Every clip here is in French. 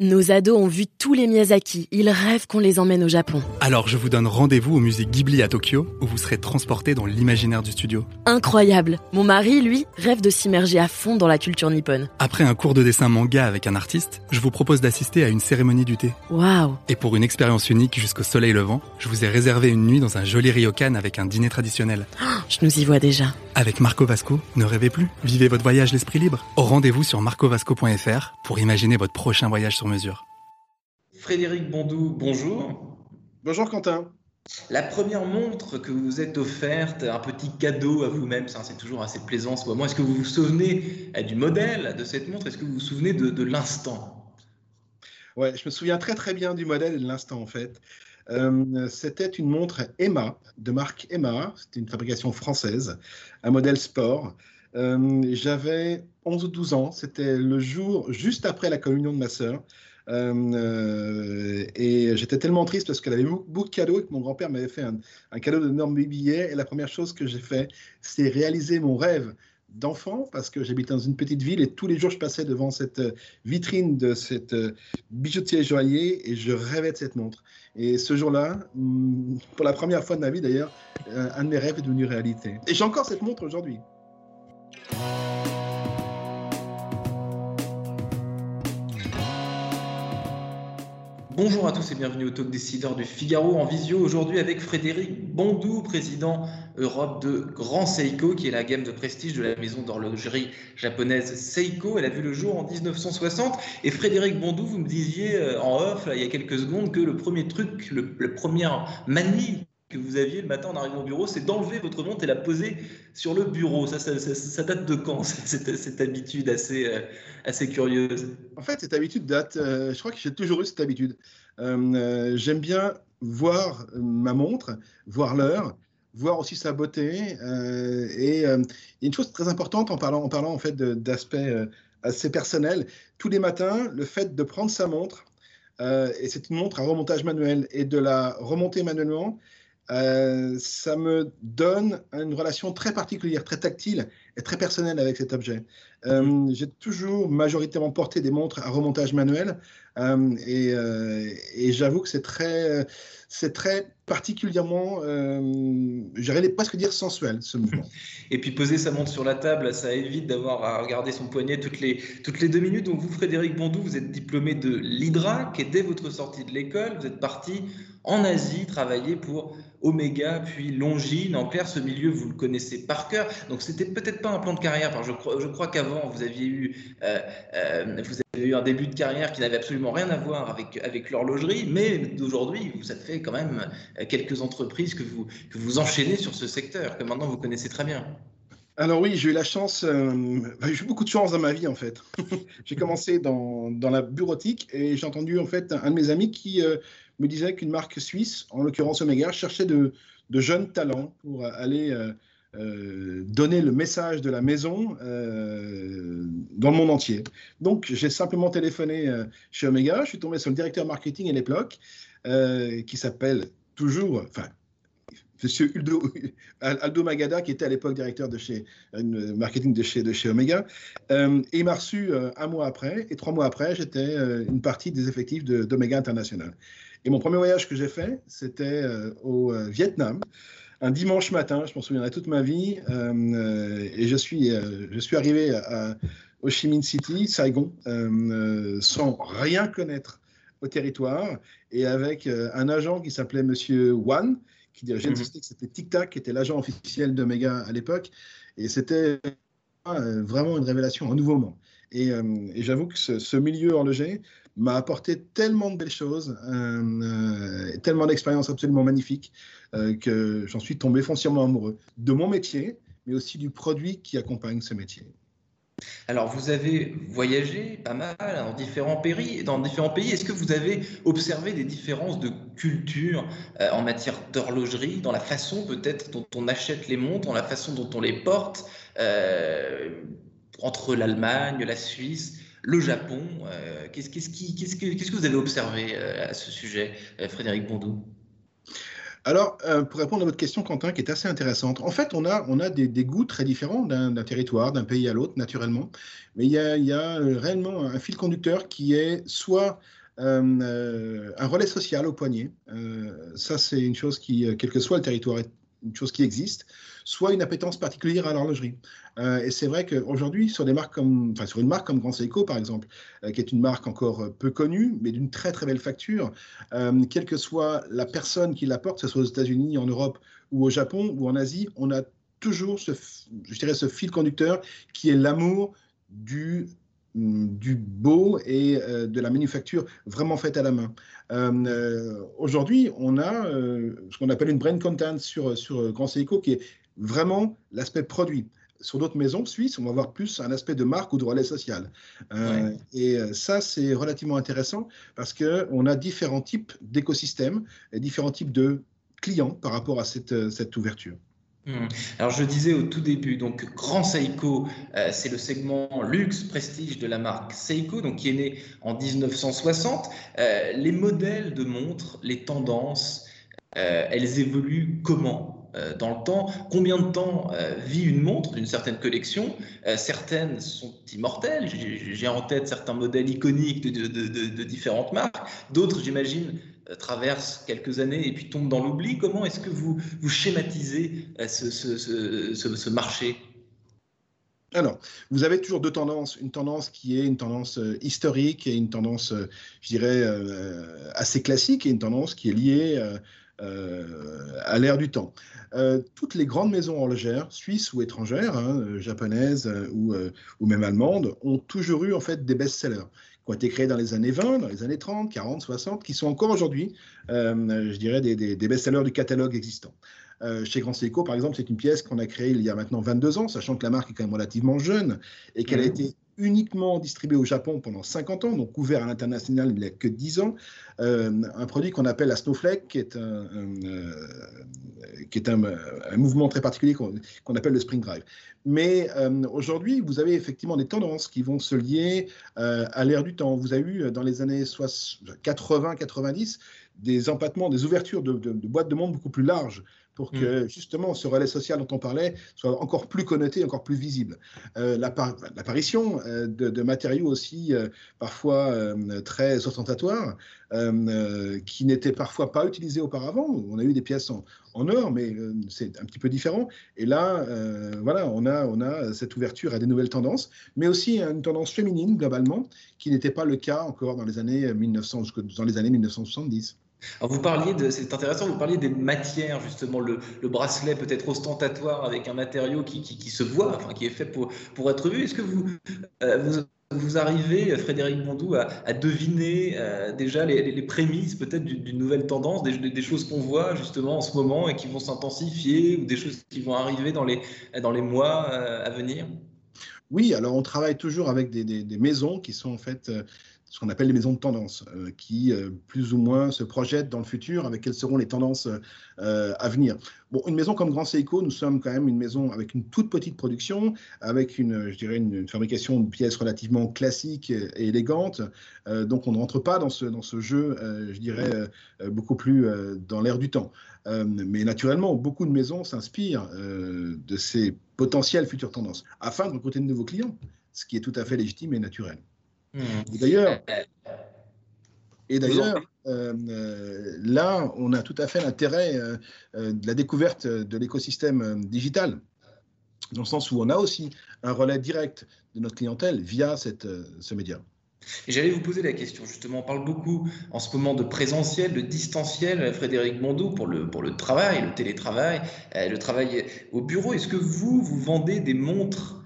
Nos ados ont vu tous les Miyazaki. Ils rêvent qu'on les emmène au Japon. Alors je vous donne rendez-vous au musée Ghibli à Tokyo, où vous serez transporté dans l'imaginaire du studio. Incroyable. Mon mari, lui, rêve de s'immerger à fond dans la culture nippone. Après un cours de dessin manga avec un artiste, je vous propose d'assister à une cérémonie du thé. Waouh. Et pour une expérience unique jusqu'au soleil levant, je vous ai réservé une nuit dans un joli ryokan avec un dîner traditionnel. Je nous y vois déjà. Avec Marco Vasco, ne rêvez plus. Vivez votre voyage l'esprit libre. Au rendez-vous sur marcovasco.fr pour imaginer votre prochain voyage sur mesure. Frédéric Bondou, bonjour. Bonjour Quentin. La première montre que vous vous êtes offerte, un petit cadeau à vous-même, ça c'est toujours assez plaisant ce moment. Est-ce que vous vous souvenez euh, du modèle de cette montre? Est-ce que vous vous souvenez de, l'instant? Ouais, je me souviens très très bien du modèle et de l'instant en fait. Euh, c'était une montre Emma, de marque Emma, c'était une fabrication française, un modèle sport. Euh, j'avais 11 ou 12 ans, c'était le jour juste après la communion de ma sœur. Euh, et j'étais tellement triste parce qu'elle avait beaucoup de cadeaux et que mon grand-père m'avait fait un, cadeau d'énormes billets. Et la première chose que j'ai fait, c'est réaliser mon rêve d'enfant parce que j'habitais dans une petite ville et tous les jours je passais devant cette vitrine de cette bijoutier joaillier et je rêvais de cette montre. Et ce jour-là, mm, pour la première fois de ma vie d'ailleurs, un de mes rêves est devenu réalité. Et j'ai encore cette montre aujourd'hui. Bonjour à tous et bienvenue au Talk Décideur du Figaro en visio aujourd'hui avec Frédéric Bondou, président Europe de Grand Seiko, qui est la gamme de prestige de la maison d'horlogerie japonaise Seiko. Elle a vu le jour en 1960. Et Frédéric Bondou, vous me disiez euh, en off il y a quelques secondes que le premier truc, le, le premier manie que vous aviez le matin en arrivant au bureau, c'est d'enlever votre montre et la poser sur le bureau. Ça, date de quand, cette, cette habitude assez, euh, assez curieuse? En fait, cette habitude date, euh, je crois que j'ai toujours eu cette habitude. Euh, j'aime bien voir ma montre, voir l'heure, voir aussi sa beauté. et une chose très importante en parlant en, parlant, en fait d'aspects assez personnels, tous les matins, le fait de prendre sa montre, et c'est une montre à remontage manuel, et de la remonter manuellement, euh, ça me donne une relation très particulière, très tactile et très personnelle avec cet objet. Euh, j'ai toujours majoritairement porté des montres à remontage manuel euh, et, et j'avoue que c'est très, c'est très particulièrement, j'allais presque dire sensuel ce mouvement. Et puis poser sa montre sur la table, ça évite d'avoir à regarder son poignet toutes les, toutes les deux minutes. Donc vous, Frédéric Bondou, vous êtes diplômé de l'IDRAC et dès votre sortie de l'école, vous êtes parti en Asie travailler pour Omega, puis Longines. En clair, ce milieu, vous le connaissez par cœur. Donc, c'était peut-être pas un plan de carrière. Je crois, qu'avant, vous aviez eu, euh, euh, vous eu un début de carrière qui n'avait absolument rien à voir avec, l'horlogerie, mais d'aujourd'hui, ça fait quand même quelques entreprises que vous, vous enchaînez sur ce secteur, que maintenant vous connaissez très bien. Alors oui, j'ai eu la chance, euh, j'ai eu beaucoup de chance dans ma vie en fait. j'ai commencé dans, dans, la bureautique et j'ai entendu en fait un de mes amis qui me disait qu'une marque suisse, en l'occurrence Omega, cherchait de, jeunes talents pour aller euh, euh, donner le message de la maison euh, dans le monde entier. Donc, j'ai simplement téléphoné chez Omega. Je suis tombé sur le directeur marketing à l'époque, qui s'appelle toujours, enfin, Monsieur Aldo Magada, qui était à l'époque directeur de chez marketing de chez, de chez Omega, et il m'a reçu un mois après, et trois mois après, j'étais une partie des effectifs d'Omega International. Et mon premier voyage que j'ai fait, c'était euh, au euh, Vietnam, un dimanche matin, je m'en souviendrai toute ma vie. Euh, et je suis, je suis arrivé à, Ho Chi Minh City, Saigon, sans rien connaître au territoire, et avec un agent qui s'appelait Monsieur Wan, qui dirigeait une mhm. société qui s'appelait Tic Tac, qui était l'agent officiel de Mega à l'époque. Et c'était vraiment une révélation, un nouveau monde. Et, et j'avoue que ce, ce, milieu horloger m'a apporté tellement de belles choses, euh, euh, tellement d'expériences absolument magnifiques euh, que j'en suis tombé foncièrement amoureux de mon métier, mais aussi du produit qui accompagne ce métier. Alors, vous avez voyagé pas mal dans différents pays. Dans différents pays. Est-ce que vous avez observé des différences de culture en matière d'horlogerie, dans la façon peut-être dont on achète les montres, dans la façon dont on les porte, entre l'Allemagne, la Suisse? Le Japon. Euh, qu'est-ce, que, vous avez observé euh, à ce sujet, euh, Frédéric Bondou? Alors, pour répondre à votre question, Quentin, qui est assez intéressante, en fait, on a, des, goûts très différents d'un territoire, d'un pays à l'autre, naturellement. Mais il y a, réellement un fil conducteur qui est soit un relais social au poignet. ça, c'est une chose qui, quel que soit le territoire, est une chose qui existe, soit une appétence particulière à l'horlogerie. Euh, et c'est vrai qu'aujourd'hui, sur une marque comme Grand Seiko, par exemple, euh, qui est une marque encore euh, peu connue, mais d'une très très belle facture, quelle que soit la personne qui la porte, que ce soit aux États-Unis, en Europe ou au Japon ou en Asie, on a toujours ce fil conducteur qui est l'amour du du beau et de la manufacture vraiment faite à la main. Aujourd'hui, on a ce qu'on appelle une brain content sur, sur Grand Seiko qui est vraiment l'aspect produit sur d'autres maisons suisses, on va voir plus un aspect de marque ou de relais social. Euh, et euh, ça, c'est relativement intéressant parce qu'on a différents types d'écosystèmes et différents types de clients par rapport à cette, euh, cette ouverture. Hmm. Alors je disais au tout début, donc Grand Seiko, c'est le segment luxe prestige de la marque Seiko, donc qui est né en 1960. les modèles de montres, les tendances, elles évoluent comment euh, dans le temps? Combien de temps euh, vit une montre d'une certaine collection? Euh, Certaines sont immortelles. J'ai en tête certains modèles iconiques de, différentes marques. D'autres, j'imagine, traversent quelques années et puis tombent dans l'oubli. Comment est-ce que vous, vous schématisez ce, ce, marché? Alors, vous avez toujours deux tendances. Une tendance qui est une tendance historique et une tendance, je dirais, assez classique et une tendance qui est liée à l'ère du temps. Euh, toutes les grandes maisons horlogères, suisses ou étrangères, hein, euh, japonaises euh, ou, ou, même allemandes, ont toujours eu en fait des best-sellers qui ont été créés dans les années 20, dans les années 30, 40, 60, qui sont encore aujourd'hui, je dirais, des, des, best-sellers du catalogue existant. chez Grand Seiko, par exemple, c'est une pièce qu'on a créée il y a maintenant 22 ans, sachant que la marque est quand même relativement jeune et qu'elle a mmh. été uniquement distribué au Japon pendant 50 ans, donc ouvert à l'international il n'y a que 10 ans. Euh, un produit qu'on appelle la Snowflake, qui est un, euh, qui est un, mouvement très particulier qu'on appelle le Spring Drive. Mais euh, aujourd'hui, vous avez effectivement des tendances qui vont se lier à l'ère du temps. Vous avez eu dans les années 80-90 des empattements, des ouvertures de, de, de boîtes de monde beaucoup plus larges pour que mm. justement ce relais social dont on parlait soit encore plus connoté, encore plus visible. Euh, l'apparition euh, de, matériaux aussi euh, parfois très ostentatoires, qui n'étaient parfois pas utilisés auparavant. On a eu des pièces en, or, mais c'est un petit peu différent. Et là, voilà, on a, on a cette ouverture à des nouvelles tendances, mais aussi une tendance féminine globalement, qui n'était pas le cas encore dans les années 1900, dans les années 1970 vous parliez de, c'est intéressant, vous parliez des matières, justement, le, bracelet peut-être ostentatoire avec un matériau qui, qui, se voit, enfin, qui est fait pour, pour être vu. Est-ce que vous, euh, vous, arrivez, Frédéric Bondou, à, deviner euh, déjà les, les, prémices peut-être d'une nouvelle tendance, des, des choses qu'on voit justement en ce moment et qui vont s'intensifier ou des choses qui vont arriver dans les, dans les mois euh, à venir? Oui, alors on travaille toujours avec des, des maisons qui sont en fait ce qu'on appelle les maisons de tendance, euh, qui euh, plus ou moins se projettent dans le futur avec quelles seront les tendances euh, à venir. Bon, une maison comme Grand Seiko, nous sommes quand même une maison avec une toute petite production, avec une, je dirais, une, fabrication de pièces relativement classique et élégante. donc, on ne rentre pas dans ce, dans ce jeu, je dirais, beaucoup plus dans l'air du temps. mais naturellement, beaucoup de maisons s'inspirent de ces potentielles futures tendances afin de recruter de nouveaux clients, ce qui est tout à fait légitime et naturel. Hmm. Et d'ailleurs, et d'ailleurs euh, euh, là, on a tout à fait l'intérêt euh, de la découverte de l'écosystème digital, dans le sens où on a aussi un relais direct de notre clientèle via cette, ce média. J'allais vous poser la question, justement, on parle beaucoup en ce moment de présentiel, de distanciel, Frédéric Mondou, pour le, pour le travail, le télétravail, le travail au bureau. Est-ce que vous, vous vendez des montres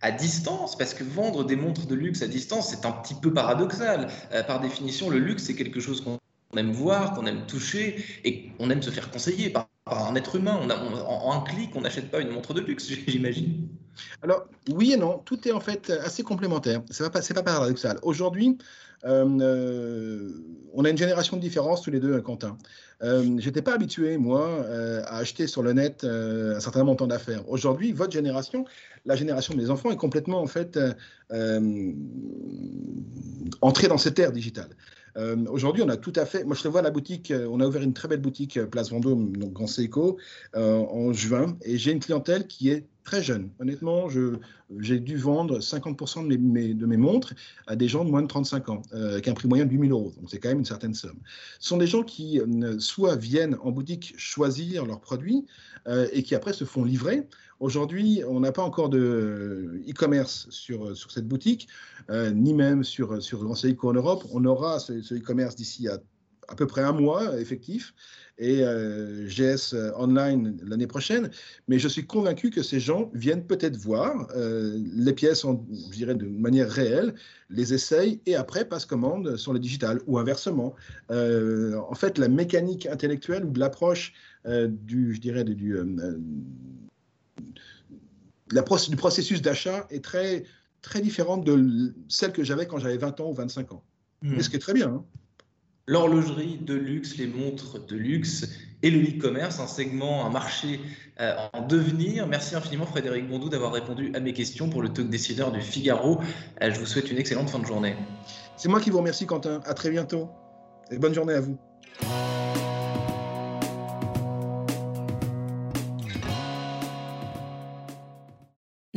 à distance, parce que vendre des montres de luxe à distance, c'est un petit peu paradoxal. Euh, par définition, le luxe, c'est quelque chose qu'on aime voir, qu'on aime toucher, et qu'on aime se faire conseiller par, un être humain. On a, en, un clic, on n'achète pas une montre de luxe, j'imagine. Alors, oui et non, tout est en fait assez complémentaire. Ce n'est pas, pas paradoxal. Aujourd'hui, on a une génération de différence tous les deux, Quentin. Euh, J'étais pas habitué, moi, euh, à acheter sur le net un certain montant d'affaires. Aujourd'hui, votre génération, la génération des enfants, est complètement en fait entrée dans cette ère digitale. Aujourd'hui, on a tout à fait. Moi, je te vois la boutique. On a ouvert une très belle boutique Place Vendôme, donc Grand Seco, en juin, et j'ai une clientèle qui est très jeune. Honnêtement, j'ai dû vendre 50% de mes, montres à des gens de moins de 35 ans, euh, avec un prix moyen de 8000 euros. Donc, c'est quand même une certaine somme. Ce sont des gens qui euh, soit viennent en boutique choisir leurs produits euh, et qui après se font livrer. Aujourd'hui, on n'a pas encore de e-commerce sur, sur cette boutique, ni même sur, sur Grand en Europe. On aura ce e-commerce d'ici à à peu près un mois effectif et euh, GS euh, Online l'année prochaine. Mais je suis convaincu que ces gens viennent peut-être voir euh, les pièces, je dirais, de manière réelle, les essayent et après passent commande sur le digital ou inversement. en fait, la mécanique intellectuelle ou de l'approche du, je dirais, du, la du processus d'achat est très, très différente de celle que j'avais quand j'avais 20 ans ou 25 ans. Mais hmm. ce qui est très bien. Hein l'horlogerie de luxe, les montres de luxe et le e-commerce, un segment, un marché euh, en devenir. Merci infiniment Frédéric Bondou d'avoir répondu à mes questions pour le talk décideur du Figaro. Euh, je vous souhaite une excellente fin de journée. C'est moi qui vous remercie Quentin. À très bientôt et bonne journée à vous.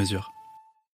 mesure.